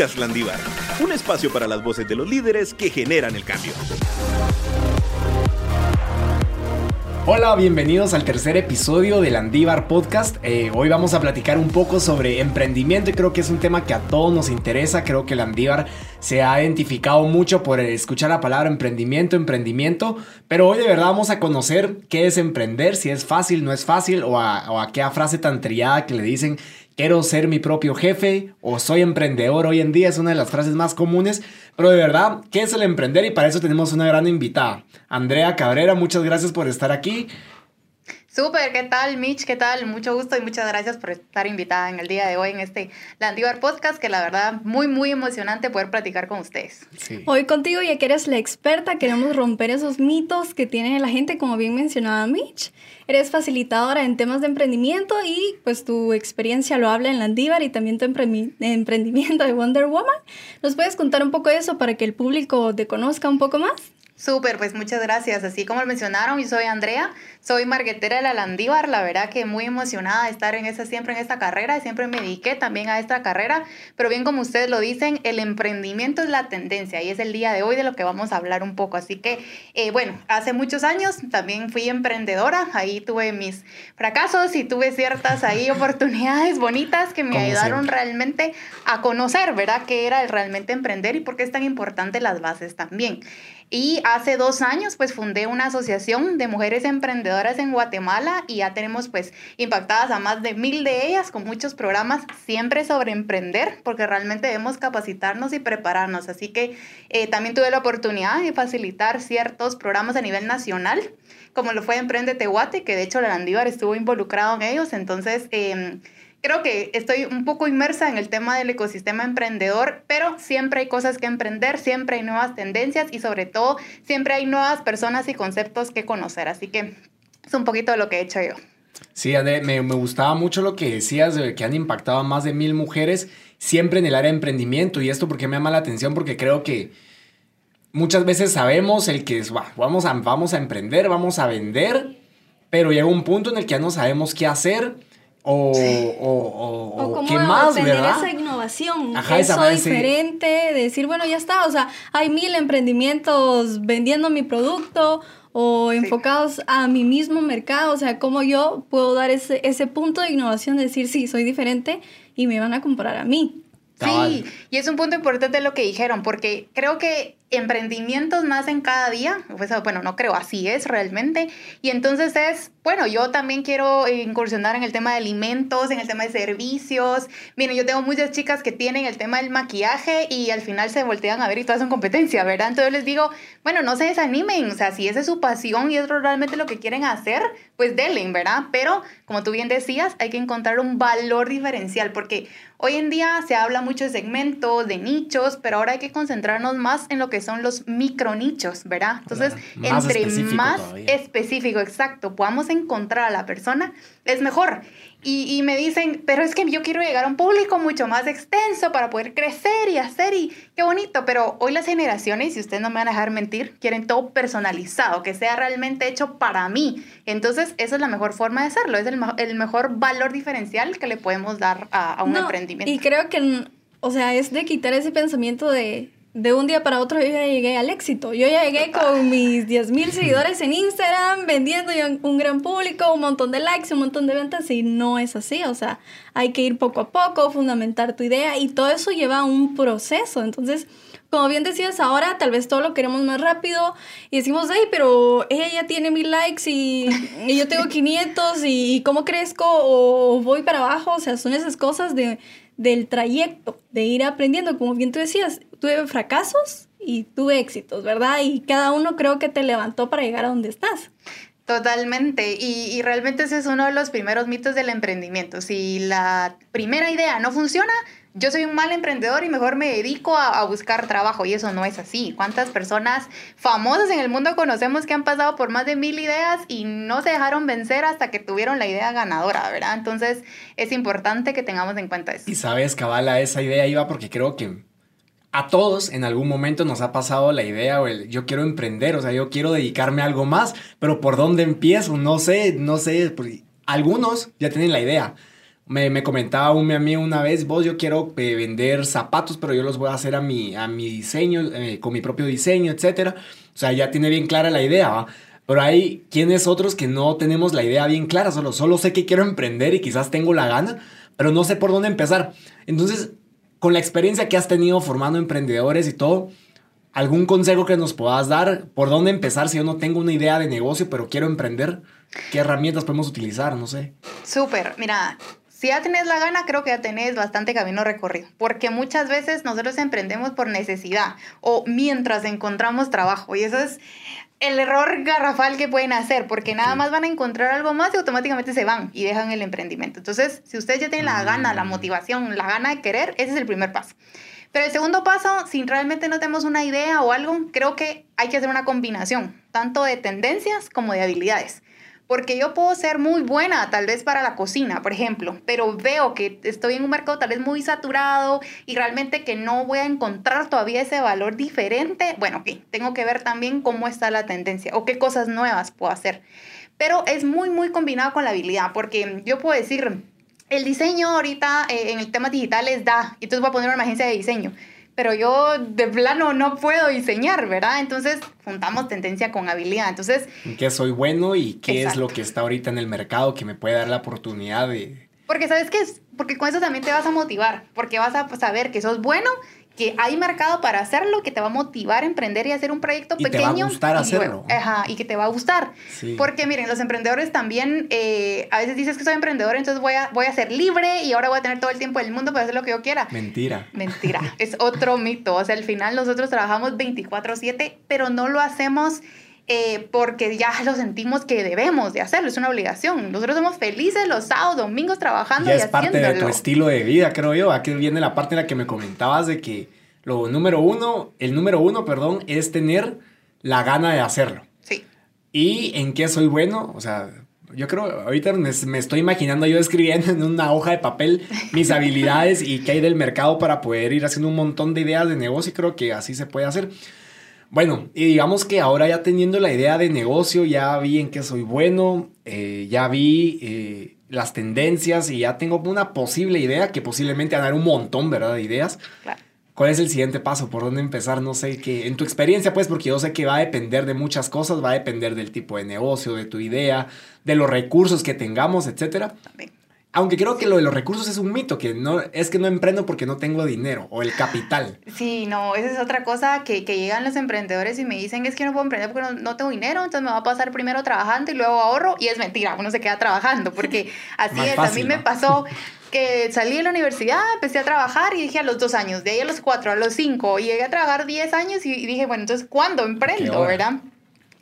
Podcast un espacio para las voces de los líderes que generan el cambio. Hola, bienvenidos al tercer episodio del Andívar Podcast. Eh, hoy vamos a platicar un poco sobre emprendimiento y creo que es un tema que a todos nos interesa. Creo que el Andívar se ha identificado mucho por escuchar la palabra emprendimiento, emprendimiento. Pero hoy de verdad vamos a conocer qué es emprender, si es fácil, no es fácil o a, o a frase tan trillada que le dicen quiero ser mi propio jefe o soy emprendedor hoy en día es una de las frases más comunes, pero de verdad, ¿qué es el emprender? Y para eso tenemos una gran invitada, Andrea Cabrera, muchas gracias por estar aquí. Súper, ¿qué tal Mitch? ¿Qué tal? Mucho gusto y muchas gracias por estar invitada en el día de hoy en este Landívar Podcast, que la verdad muy, muy emocionante poder platicar con ustedes. Hoy contigo, ya que eres la experta, queremos romper esos mitos que tiene la gente, como bien mencionaba Mitch. Eres facilitadora en temas de emprendimiento y pues tu experiencia lo habla en Landívar y también tu emprendimiento de Wonder Woman. ¿Nos puedes contar un poco de eso para que el público te conozca un poco más? Súper, pues muchas gracias. Así como lo mencionaron, yo soy Andrea, soy marquetera de la Landívar, la verdad que muy emocionada de estar en esa, siempre en esta carrera, siempre me dediqué también a esta carrera, pero bien como ustedes lo dicen, el emprendimiento es la tendencia y es el día de hoy de lo que vamos a hablar un poco. Así que, eh, bueno, hace muchos años también fui emprendedora, ahí tuve mis fracasos y tuve ciertas ahí oportunidades bonitas que me ayudaron realmente a conocer, ¿verdad?, qué era realmente emprender y por qué es tan importante las bases también. Y hace dos años pues fundé una asociación de mujeres emprendedoras en Guatemala y ya tenemos pues impactadas a más de mil de ellas con muchos programas siempre sobre emprender porque realmente debemos capacitarnos y prepararnos. Así que eh, también tuve la oportunidad de facilitar ciertos programas a nivel nacional como lo fue Emprende Tehuate, que de hecho la Landívar estuvo involucrado en ellos. Entonces... Eh, creo que estoy un poco inmersa en el tema del ecosistema emprendedor, pero siempre hay cosas que emprender, siempre hay nuevas tendencias y sobre todo siempre hay nuevas personas y conceptos que conocer. Así que es un poquito de lo que he hecho yo. Sí, me, me gustaba mucho lo que decías, de que han impactado a más de mil mujeres siempre en el área de emprendimiento. Y esto porque me llama la atención, porque creo que muchas veces sabemos el que es, vamos, a, vamos a emprender, vamos a vender, pero llega un punto en el que ya no sabemos qué hacer o, o, o, qué más, tener esa innovación, eso diferente, decir, bueno, ya está, o sea, hay mil emprendimientos vendiendo mi producto o enfocados a mi mismo mercado, o sea, cómo yo puedo dar ese, ese punto de innovación, decir, sí, soy diferente y me van a comprar a mí. Sí, y es un punto importante lo que dijeron, porque creo que emprendimientos nacen cada día, pues, bueno, no creo, así es realmente, y entonces es, bueno, yo también quiero incursionar en el tema de alimentos, en el tema de servicios, miren, yo tengo muchas chicas que tienen el tema del maquillaje y al final se voltean a ver y todas son competencia, ¿verdad? Entonces les digo, bueno, no se desanimen, o sea, si esa es su pasión y es realmente lo que quieren hacer, pues denle, ¿verdad? Pero, como tú bien decías, hay que encontrar un valor diferencial, porque hoy en día se habla mucho de segmentos, de nichos, pero ahora hay que concentrarnos más en lo que son los micronichos, ¿verdad? Entonces, entre más específico, exacto, podamos encontrar a la persona, es mejor. Y, me dicen, pero es que yo quiero llegar a un público mucho más extenso para poder crecer y hacer y qué bonito, pero hoy las generaciones, si ustedes no me van a dejar mentir, quieren todo personalizado, que sea realmente hecho para mí. Entonces, esa es la mejor forma de hacerlo, es el, el mejor valor diferencial que le podemos dar a, un emprendimiento. Y creo que, o sea, es de quitar ese pensamiento de de un día para otro yo ya llegué al éxito. Yo ya llegué con mis 10 mil seguidores en Instagram, vendiendo un gran público, un montón de likes, un montón de ventas y no es así. O sea, hay que ir poco a poco, fundamentar tu idea y todo eso lleva un proceso. Entonces, como bien decías ahora, tal vez todo lo queremos más rápido y decimos, hey, pero ella ya tiene mil likes y, y yo tengo 500 y cómo crezco o voy para abajo. O sea, son esas cosas de, del trayecto, de ir aprendiendo, como bien tú decías, tuve fracasos y tuve éxitos, ¿verdad? Y cada uno creo que te levantó para llegar a donde estás. Totalmente, y, y, realmente ese es uno de los primeros mitos del emprendimiento. Si la primera idea no funciona, yo soy un mal emprendedor y mejor me dedico a, buscar trabajo y eso no es así. ¿Cuántas personas famosas en el mundo conocemos que han pasado por más de mil ideas y no se dejaron vencer hasta que tuvieron la idea ganadora, ¿verdad? Entonces es importante que tengamos en cuenta eso. Y sabes, Cabala, esa idea iba porque creo que a todos en algún momento nos ha pasado la idea o el yo quiero emprender, o sea, yo quiero dedicarme a algo más, pero ¿por dónde empiezo? No sé, no sé. Algunos ya tienen la idea Me, me comentaba un mi amigo una vez, vos yo quiero eh, vender zapatos, pero yo los voy a hacer a mi, a mi diseño, eh, con mi propio diseño, etc. O sea, ya tiene bien clara la idea, ¿va? Pero hay quienes otros que no tenemos la idea bien clara, solo, solo sé que quiero emprender y quizás tengo la gana, pero no sé por dónde empezar. Entonces, con la experiencia que has tenido formando emprendedores y todo, ¿algún consejo que nos puedas dar? ¿Por dónde empezar si yo no tengo una idea de negocio, pero quiero emprender? ¿Qué herramientas podemos utilizar? No sé. Súper, mira, si ya tenés la gana, creo que ya tenés bastante camino recorrido, porque muchas veces nosotros emprendemos por necesidad o mientras encontramos trabajo, y eso es el error garrafal que pueden hacer, porque nada más van a encontrar algo más y automáticamente se van y dejan el emprendimiento. Entonces, si ustedes ya tienen la gana, la mm. motivación, la gana de querer, ese es el primer paso. Pero el segundo paso, si realmente no tenemos una idea o algo, creo que hay que hacer una combinación, tanto de tendencias como de habilidades. Porque yo puedo ser muy buena tal vez para la cocina, por ejemplo, pero veo que estoy en un mercado tal vez muy saturado y realmente que no voy a encontrar todavía ese valor diferente. Bueno, ok, tengo que ver también cómo está la tendencia o qué cosas nuevas puedo hacer. Pero es muy, muy combinado con la habilidad, porque yo puedo decir, el diseño ahorita eh, en el tema digital es da, y entonces voy a poner una agencia de diseño pero yo de plano no puedo diseñar, ¿verdad? Entonces juntamos tendencia con habilidad. Entonces... ¿En qué soy bueno y qué es lo que está ahorita en el mercado que me puede dar la oportunidad de... Porque sabes qué es, porque con eso también te vas a motivar, porque vas a saber que sos bueno que hay mercado para hacerlo, que te va a motivar a emprender y hacer un proyecto y pequeño. Te va a gustar hacerlo. ajá, y que te va a gustar. Porque miren, los emprendedores también, eh, a veces dices que soy emprendedor, entonces voy a, voy a ser libre y ahora voy a tener todo el tiempo del mundo para hacer lo que yo quiera. Mentira. Mentira. es otro mito. O sea, al final nosotros trabajamos 24/7, pero no lo hacemos eh, porque ya lo sentimos que debemos de hacerlo, es una obligación. Nosotros somos felices los sábados, domingos trabajando ya es parte de tu estilo de vida, creo yo. Aquí viene la parte en la que me comentabas de que lo número uno, el número uno, perdón, es tener la gana de hacerlo. Sí. ¿Y en qué soy bueno? O sea, yo creo, ahorita me, me, estoy imaginando yo escribiendo en una hoja de papel mis habilidades y qué hay del mercado para poder ir haciendo un montón de ideas de negocio y creo que así se puede hacer. Bueno, y digamos que ahora ya teniendo la idea de negocio, ya vi en qué soy bueno, eh, ya vi eh, las tendencias y ya tengo una posible idea que posiblemente van a dar un montón, ¿verdad? De ideas. ¿Cuál es el siguiente paso? ¿Por dónde empezar? No sé qué. En tu experiencia, pues, porque yo sé que va a depender de muchas cosas, va a depender del tipo de negocio, de tu idea, de los recursos que tengamos, etcétera. También. Aunque creo que lo de los recursos es un mito, que no es que no emprendo porque no tengo dinero o el capital. Sí, no, esa es otra cosa que, que llegan los emprendedores y me dicen es que no puedo emprender porque no, tengo dinero, entonces me va a pasar primero trabajando y luego ahorro y es mentira, uno se queda trabajando porque así es, a mí me pasó que salí de la universidad, empecé a trabajar y dije a los dos años, de ahí a los cuatro, a los cinco, y llegué a trabajar diez años y dije, bueno, entonces, ¿cuándo emprendo, verdad?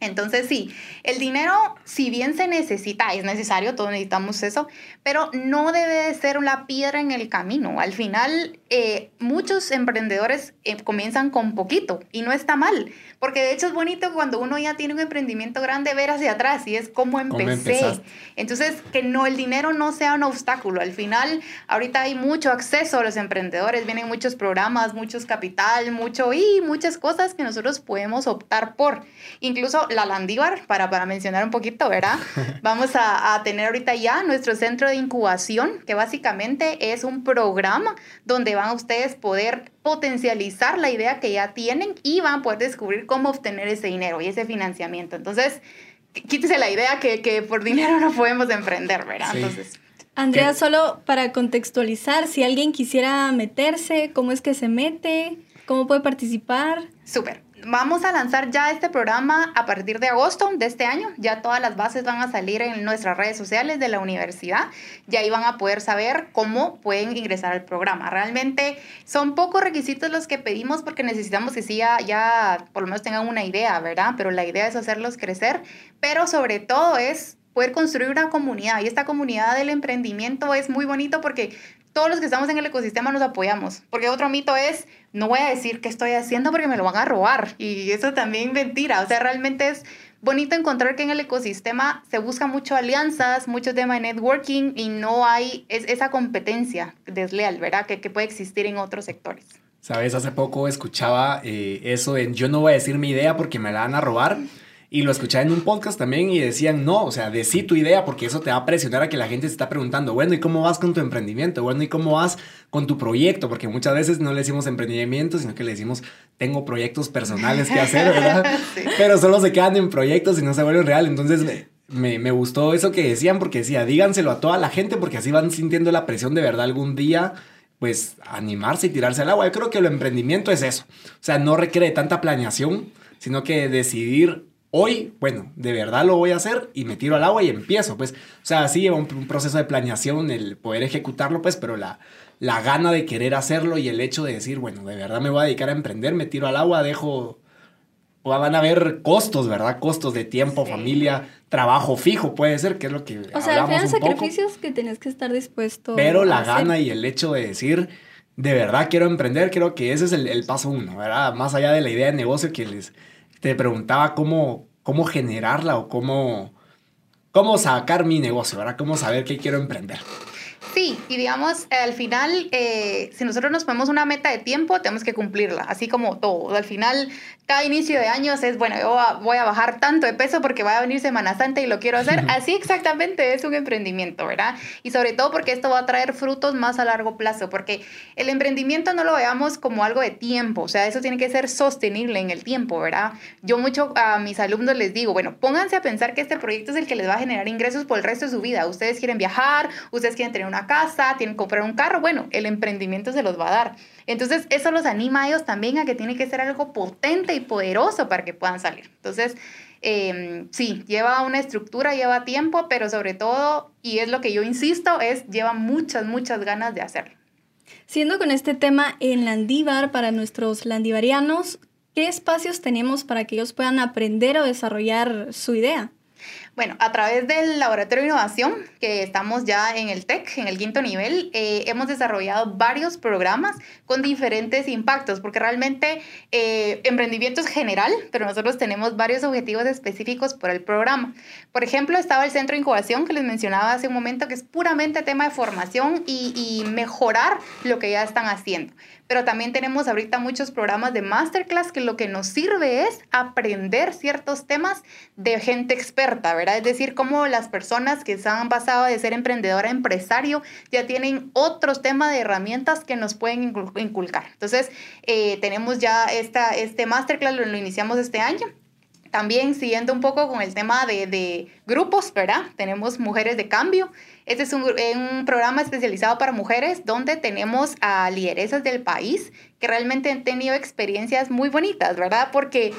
Entonces sí, el dinero, si bien se necesita, es necesario, todos necesitamos eso, pero no debe de ser una piedra en el camino. Al final, eh, muchos emprendedores eh, comienzan con poquito y no está mal, porque de hecho es bonito cuando uno ya tiene un emprendimiento grande ver hacia atrás y es como empecé. Entonces, que no el dinero no sea un obstáculo. Al final, ahorita hay mucho acceso a los emprendedores, vienen muchos programas, muchos capital, mucho y muchas cosas que nosotros podemos optar por. Incluso la Landívar, para, para mencionar un poquito, ¿verdad? Vamos a, a, tener ahorita ya nuestro centro de incubación, que básicamente es un programa donde van a ustedes poder potencializar la idea que ya tienen y van a poder descubrir cómo obtener ese dinero y ese financiamiento. Entonces, quítese la idea que, que por dinero no podemos emprender, ¿verdad? Entonces... Andrea, solo para contextualizar, si alguien quisiera meterse, ¿cómo es que se mete? ¿Cómo puede participar? Súper. Vamos a lanzar ya este programa a partir de agosto de este año. Ya todas las bases van a salir en nuestras redes sociales de la universidad. Y ahí van a poder saber cómo pueden ingresar al programa. Realmente son pocos requisitos los que pedimos porque necesitamos que sí ya, ya por lo menos tengan una idea, ¿verdad? Pero la idea es hacerlos crecer. Pero sobre todo es poder construir una comunidad. Y esta comunidad del emprendimiento es muy bonito porque todos los que estamos en el ecosistema nos apoyamos. Porque otro mito es, no voy a decir qué estoy haciendo porque me lo van a robar. Y eso también mentira. O sea, realmente es bonito encontrar que en el ecosistema se busca mucho alianzas, mucho tema de networking y no hay es, esa competencia desleal, ¿verdad? Que, que, puede existir en otros sectores. Sabes, hace poco escuchaba eh, eso de yo no voy a decir mi idea porque me la van a robar. Y lo escuché en un podcast también y decían, no, o sea, decí tu idea porque eso te va a presionar a que la gente se está preguntando, bueno, ¿y cómo vas con tu emprendimiento? Bueno, ¿y cómo vas con tu proyecto? Porque muchas veces no le decimos emprendimiento, sino que le decimos, tengo proyectos personales que hacer, ¿verdad? Pero solo se quedan en proyectos y no se vuelven real. Entonces me, me gustó eso que decían porque decía, díganselo a toda la gente porque así van sintiendo la presión de verdad algún día pues animarse y tirarse al agua. Yo creo que el emprendimiento es eso. O sea, no requiere tanta planeación, sino que decidir hoy, bueno, de verdad lo voy a hacer y me tiro al agua y empiezo, pues, o sea, sí lleva un, proceso de planeación el poder ejecutarlo, pues, pero la, la gana de querer hacerlo y el hecho de decir, bueno, de verdad me voy a dedicar a emprender, me tiro al agua, dejo, van a haber costos, ¿verdad? Costos de tiempo, familia, trabajo fijo, puede ser, que es lo que... O sea, al final sacrificios que tienes que estar dispuesto. Pero la gana y el hecho de decir, de verdad quiero emprender, creo que ese es el, el paso uno, ¿verdad? Más allá de la idea de negocio que les te preguntaba cómo, cómo generarla o cómo, cómo sacar mi negocio, ¿verdad? Cómo saber qué quiero emprender. Sí, y digamos, al final, eh, si nosotros nos ponemos una meta de tiempo, tenemos que cumplirla, así como todo. Al final, cada inicio de años es, bueno, yo voy a bajar tanto de peso porque va a venir Semana Santa y lo quiero hacer. Así exactamente es un emprendimiento, ¿verdad? Y sobre todo porque esto va a traer frutos más a largo plazo, porque el emprendimiento no lo veamos como algo de tiempo, o sea, eso tiene que ser sostenible en el tiempo, ¿verdad? Yo mucho a mis alumnos les digo, bueno, pónganse a pensar que este proyecto es el que les va a generar ingresos por el resto de su vida. Ustedes quieren viajar, ustedes quieren tener una casa, tienen que comprar un carro, bueno, el emprendimiento se los va a dar. Entonces, eso los anima a ellos también a que tiene que ser algo potente y poderoso para que puedan salir. Entonces, em, sí, lleva una estructura, lleva tiempo, pero sobre todo, y es lo que yo insisto, es lleva muchas, muchas ganas de hacerlo. Siendo con este tema en Landívar, para nuestros landivarianos, ¿qué espacios tenemos para que ellos puedan aprender o desarrollar su idea? Bueno, a través del Laboratorio de Innovación, que estamos ya en el TEC, en el quinto nivel, eh, hemos desarrollado varios programas con diferentes impactos, porque realmente eh, emprendimiento es general, pero nosotros tenemos varios objetivos específicos por el programa. Por ejemplo, estaba el Centro de Incubación que les mencionaba hace un momento, que es puramente tema de formación y, y mejorar lo que ya están haciendo pero también tenemos ahorita muchos programas de masterclass que lo que nos sirve es aprender ciertos temas de gente experta, ¿verdad? Es decir, cómo las personas que se han pasado de ser emprendedora a empresario ya tienen otros temas de herramientas que nos pueden inculcar. Entonces, eh, tenemos ya esta, este masterclass, lo, lo iniciamos este año también siguiendo un poco con el tema de, de, grupos, ¿verdad? Tenemos Mujeres de Cambio, este es eh, un, programa especializado para mujeres donde tenemos a lideresas del país que realmente han tenido experiencias muy bonitas, ¿verdad? Porque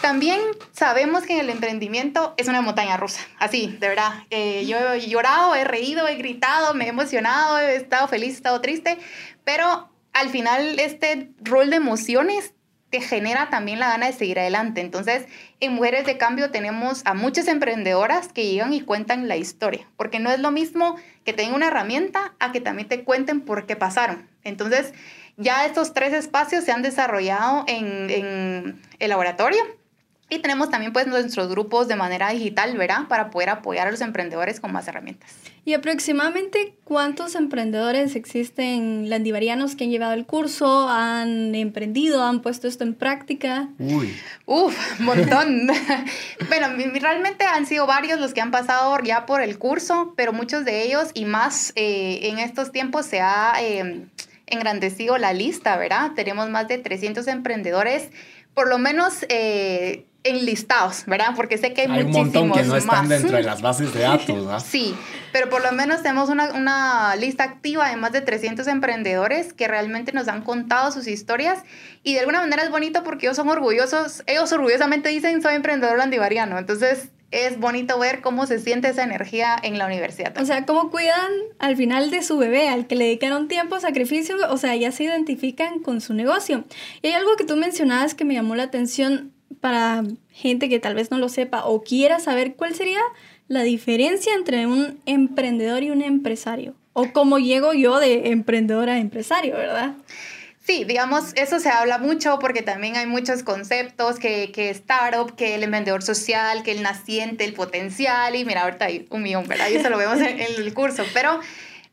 también sabemos que en el emprendimiento es una montaña rusa, así, de verdad. Eh, yo he llorado, he reído, he gritado, me he emocionado, he estado feliz, he estado triste, pero al final este rol de emociones te genera también la gana de seguir adelante. Entonces, en Mujeres de Cambio tenemos a muchas emprendedoras que llegan y cuentan la historia, porque no es lo mismo que tengan una herramienta a que también te cuenten por qué pasaron. Entonces, ya estos tres espacios se han desarrollado en, en el laboratorio y tenemos también pues nuestros grupos de manera digital, ¿verdad? Para poder apoyar a los emprendedores con más herramientas. ¿Y aproximadamente cuántos emprendedores existen landivarianos que han llevado el curso, han emprendido, han puesto esto en práctica? Uy. Uf, montón. bueno, realmente han sido varios los que han pasado ya por el curso, pero muchos de ellos y más eh, en estos tiempos se ha eh, engrandecido la lista, ¿verdad? Tenemos más de 300 emprendedores por lo menos eh, enlistados, ¿verdad? Porque sé que hay, hay un montón que no están dentro de las bases de datos, ¿verdad? sí, pero por lo menos tenemos una, una, lista activa de más de 300 emprendedores que realmente nos han contado sus historias y de alguna manera es bonito porque ellos son orgullosos, ellos orgullosamente dicen soy emprendedor landivariano, entonces es bonito ver cómo se siente esa energía en la universidad. O sea, cómo cuidan al final de su bebé, al que le dedicaron tiempo, sacrificio, o sea, ya se identifican con su negocio. Y hay algo que tú mencionabas que me llamó la atención para gente que tal vez no lo sepa o quiera saber cuál sería la diferencia entre un emprendedor y un empresario. O cómo llego yo de emprendedor a empresario, ¿verdad? Sí, digamos, eso se habla mucho porque también hay muchos conceptos que, que startup, que el emprendedor social, que el naciente, el potencial, y mira, ahorita hay un millón, ¿verdad? Y eso lo vemos en, el curso, pero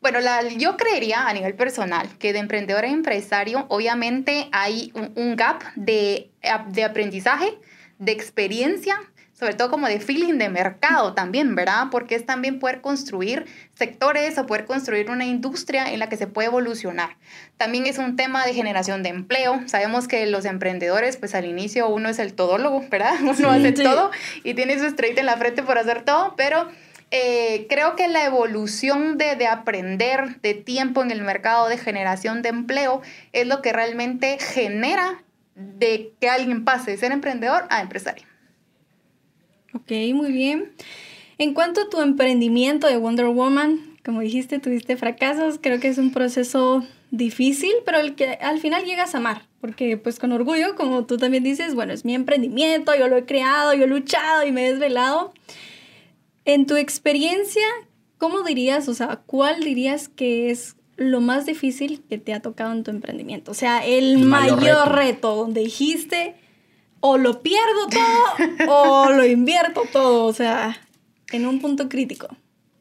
bueno, la, yo creería a nivel personal que de emprendedor a empresario, obviamente hay un, gap de, de aprendizaje, de experiencia sobre todo como de feeling de mercado también, ¿verdad? Porque es también poder construir sectores o poder construir una industria en la que se puede evolucionar. También es un tema de generación de empleo. Sabemos que los emprendedores, pues al inicio uno es el todólogo, ¿verdad? Uno hace todo y tiene su estrella en la frente por hacer todo, pero eh, creo que la evolución de, de, aprender de tiempo en el mercado de generación de empleo es lo que realmente genera de que alguien pase de ser emprendedor a empresario. Ok, muy bien. En cuanto a tu emprendimiento de Wonder Woman, como dijiste, tuviste fracasos, creo que es un proceso difícil, pero el que al final llegas a amar, porque pues con orgullo, como tú también dices, bueno, es mi emprendimiento, yo lo he creado, yo he luchado y me he desvelado. En tu experiencia, ¿cómo dirías, o sea, cuál dirías que es lo más difícil que te ha tocado en tu emprendimiento? O sea, el, mayor, reto. reto donde dijiste, o lo pierdo todo o lo invierto todo, o sea, en un punto crítico.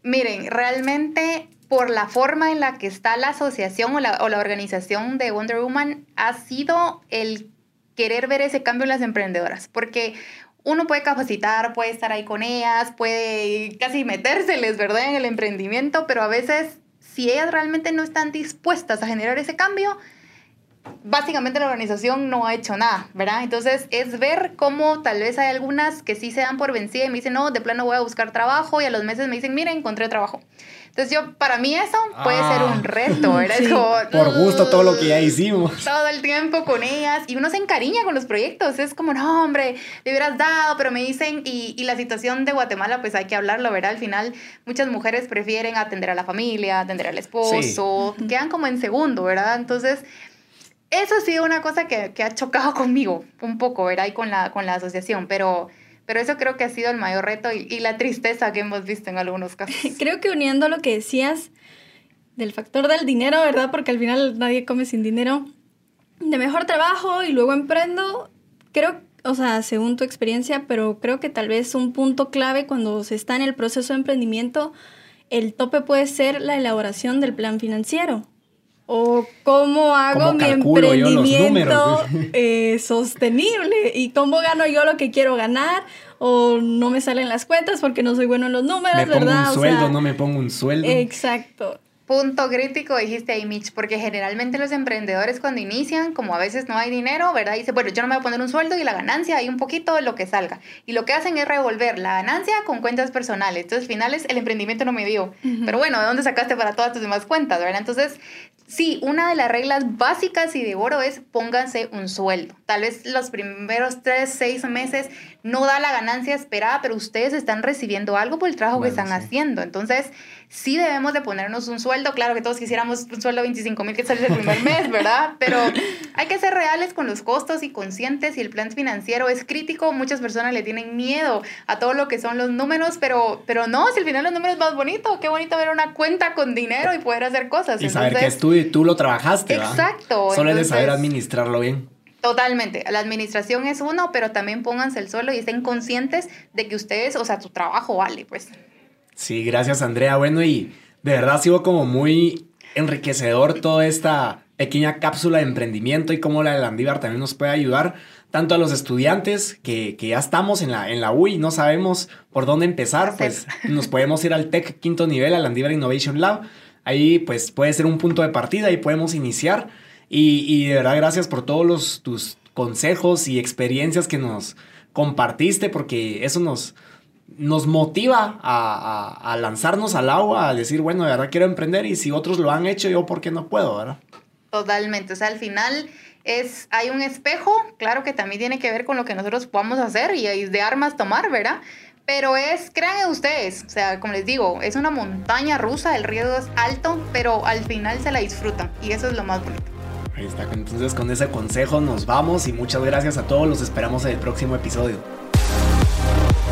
Miren, realmente por la forma en la que está la asociación o la, o la organización de Wonder Woman ha sido el querer ver ese cambio en las emprendedoras, porque uno puede capacitar, puede estar ahí con ellas, puede casi metérseles, ¿verdad?, en el emprendimiento, pero a veces si ellas realmente no están dispuestas a generar ese cambio, básicamente la organización no ha hecho nada, ¿verdad? Entonces es ver cómo tal vez hay algunas que sí se dan por vencida y me dicen, no, de plano voy a buscar trabajo y a los meses me dicen, mira, encontré trabajo. Entonces yo, para mí eso puede ser un ah. reto, ¿verdad? por gusto todo lo que ya hicimos. Todo el tiempo con ellas y uno se encariña con los proyectos, es como, no, hombre, le hubieras dado, pero me dicen, y, y la situación de Guatemala, pues hay que hablarlo, ¿verdad? Al final muchas mujeres prefieren atender a la familia, atender al esposo, quedan como en segundo, ¿verdad? Entonces eso ha sido una cosa que, que, ha chocado conmigo un poco, ¿verdad? Y con la, con la asociación, pero, pero eso creo que ha sido el mayor reto y, y la tristeza que hemos visto en algunos casos. Creo que uniendo lo que decías del factor del dinero, ¿verdad? Porque al final nadie come sin dinero. De mejor trabajo y luego emprendo, creo, o sea, según tu experiencia, pero creo que tal vez un punto clave cuando se está en el proceso de emprendimiento, el tope puede ser la elaboración del plan financiero o cómo hago mi emprendimiento eh, sostenible y cómo gano yo lo que quiero ganar o no me salen las cuentas porque no soy bueno en los números, me ¿verdad? Pongo un sueldo, no me pongo un sueldo. Exacto. Punto crítico dijiste ahí, Mitch, porque generalmente los emprendedores cuando inician, como a veces no hay dinero, ¿verdad? Dice, bueno, yo no me voy a poner un sueldo y la ganancia hay un poquito de lo que salga. Y lo que hacen es revolver la ganancia con cuentas personales. Entonces, finales, el emprendimiento no me dio. Pero bueno, ¿de dónde sacaste para todas tus demás cuentas, verdad? Entonces, Sí, una de las reglas básicas y de oro es pónganse un sueldo. Tal vez los primeros tres, seis meses no da la ganancia esperada, pero ustedes están recibiendo algo por el trabajo que están haciendo. Entonces, sí debemos de ponernos un sueldo. Claro que todos quisiéramos un sueldo de 25 mil que sale el primer mes, ¿verdad? Pero hay que ser reales con los costos y conscientes y el plan financiero es crítico. Muchas personas le tienen miedo a todo lo que son los números, pero, pero no, si al final los números es más bonito. Qué bonito ver una cuenta con dinero y poder hacer cosas. Y saber que es tú y tú lo trabajaste. Exacto. Solo es de saber administrarlo bien. Totalmente. La administración es uno, pero también pónganse el suelo y estén conscientes de que ustedes, o sea, tu trabajo vale, pues. Sí, gracias Andrea. Bueno, y de verdad ha sido como muy enriquecedor toda esta pequeña cápsula de emprendimiento y cómo la de Landívar también nos puede ayudar tanto a los estudiantes que, que, ya estamos en la, en la UI y no sabemos por dónde empezar, pues nos podemos ir al TEC quinto nivel, al Landívar Innovation Lab. Ahí pues puede ser un punto de partida y podemos iniciar. Y, y de verdad gracias por todos los, tus consejos y experiencias que nos compartiste porque eso nos, nos motiva a, a, lanzarnos al agua, a decir, bueno, de verdad quiero emprender y si otros lo han hecho, yo por qué no puedo, ¿verdad? Totalmente, o sea, al final es, hay un espejo, claro que también tiene que ver con lo que nosotros podamos hacer y, y de armas tomar, ¿verdad? Pero es, crean ustedes, o sea, como les digo, es una montaña rusa, el riesgo es alto, pero al final se la disfrutan y eso es lo más bonito. Ahí está, entonces con ese consejo nos vamos y muchas gracias a todos, los esperamos en el próximo episodio.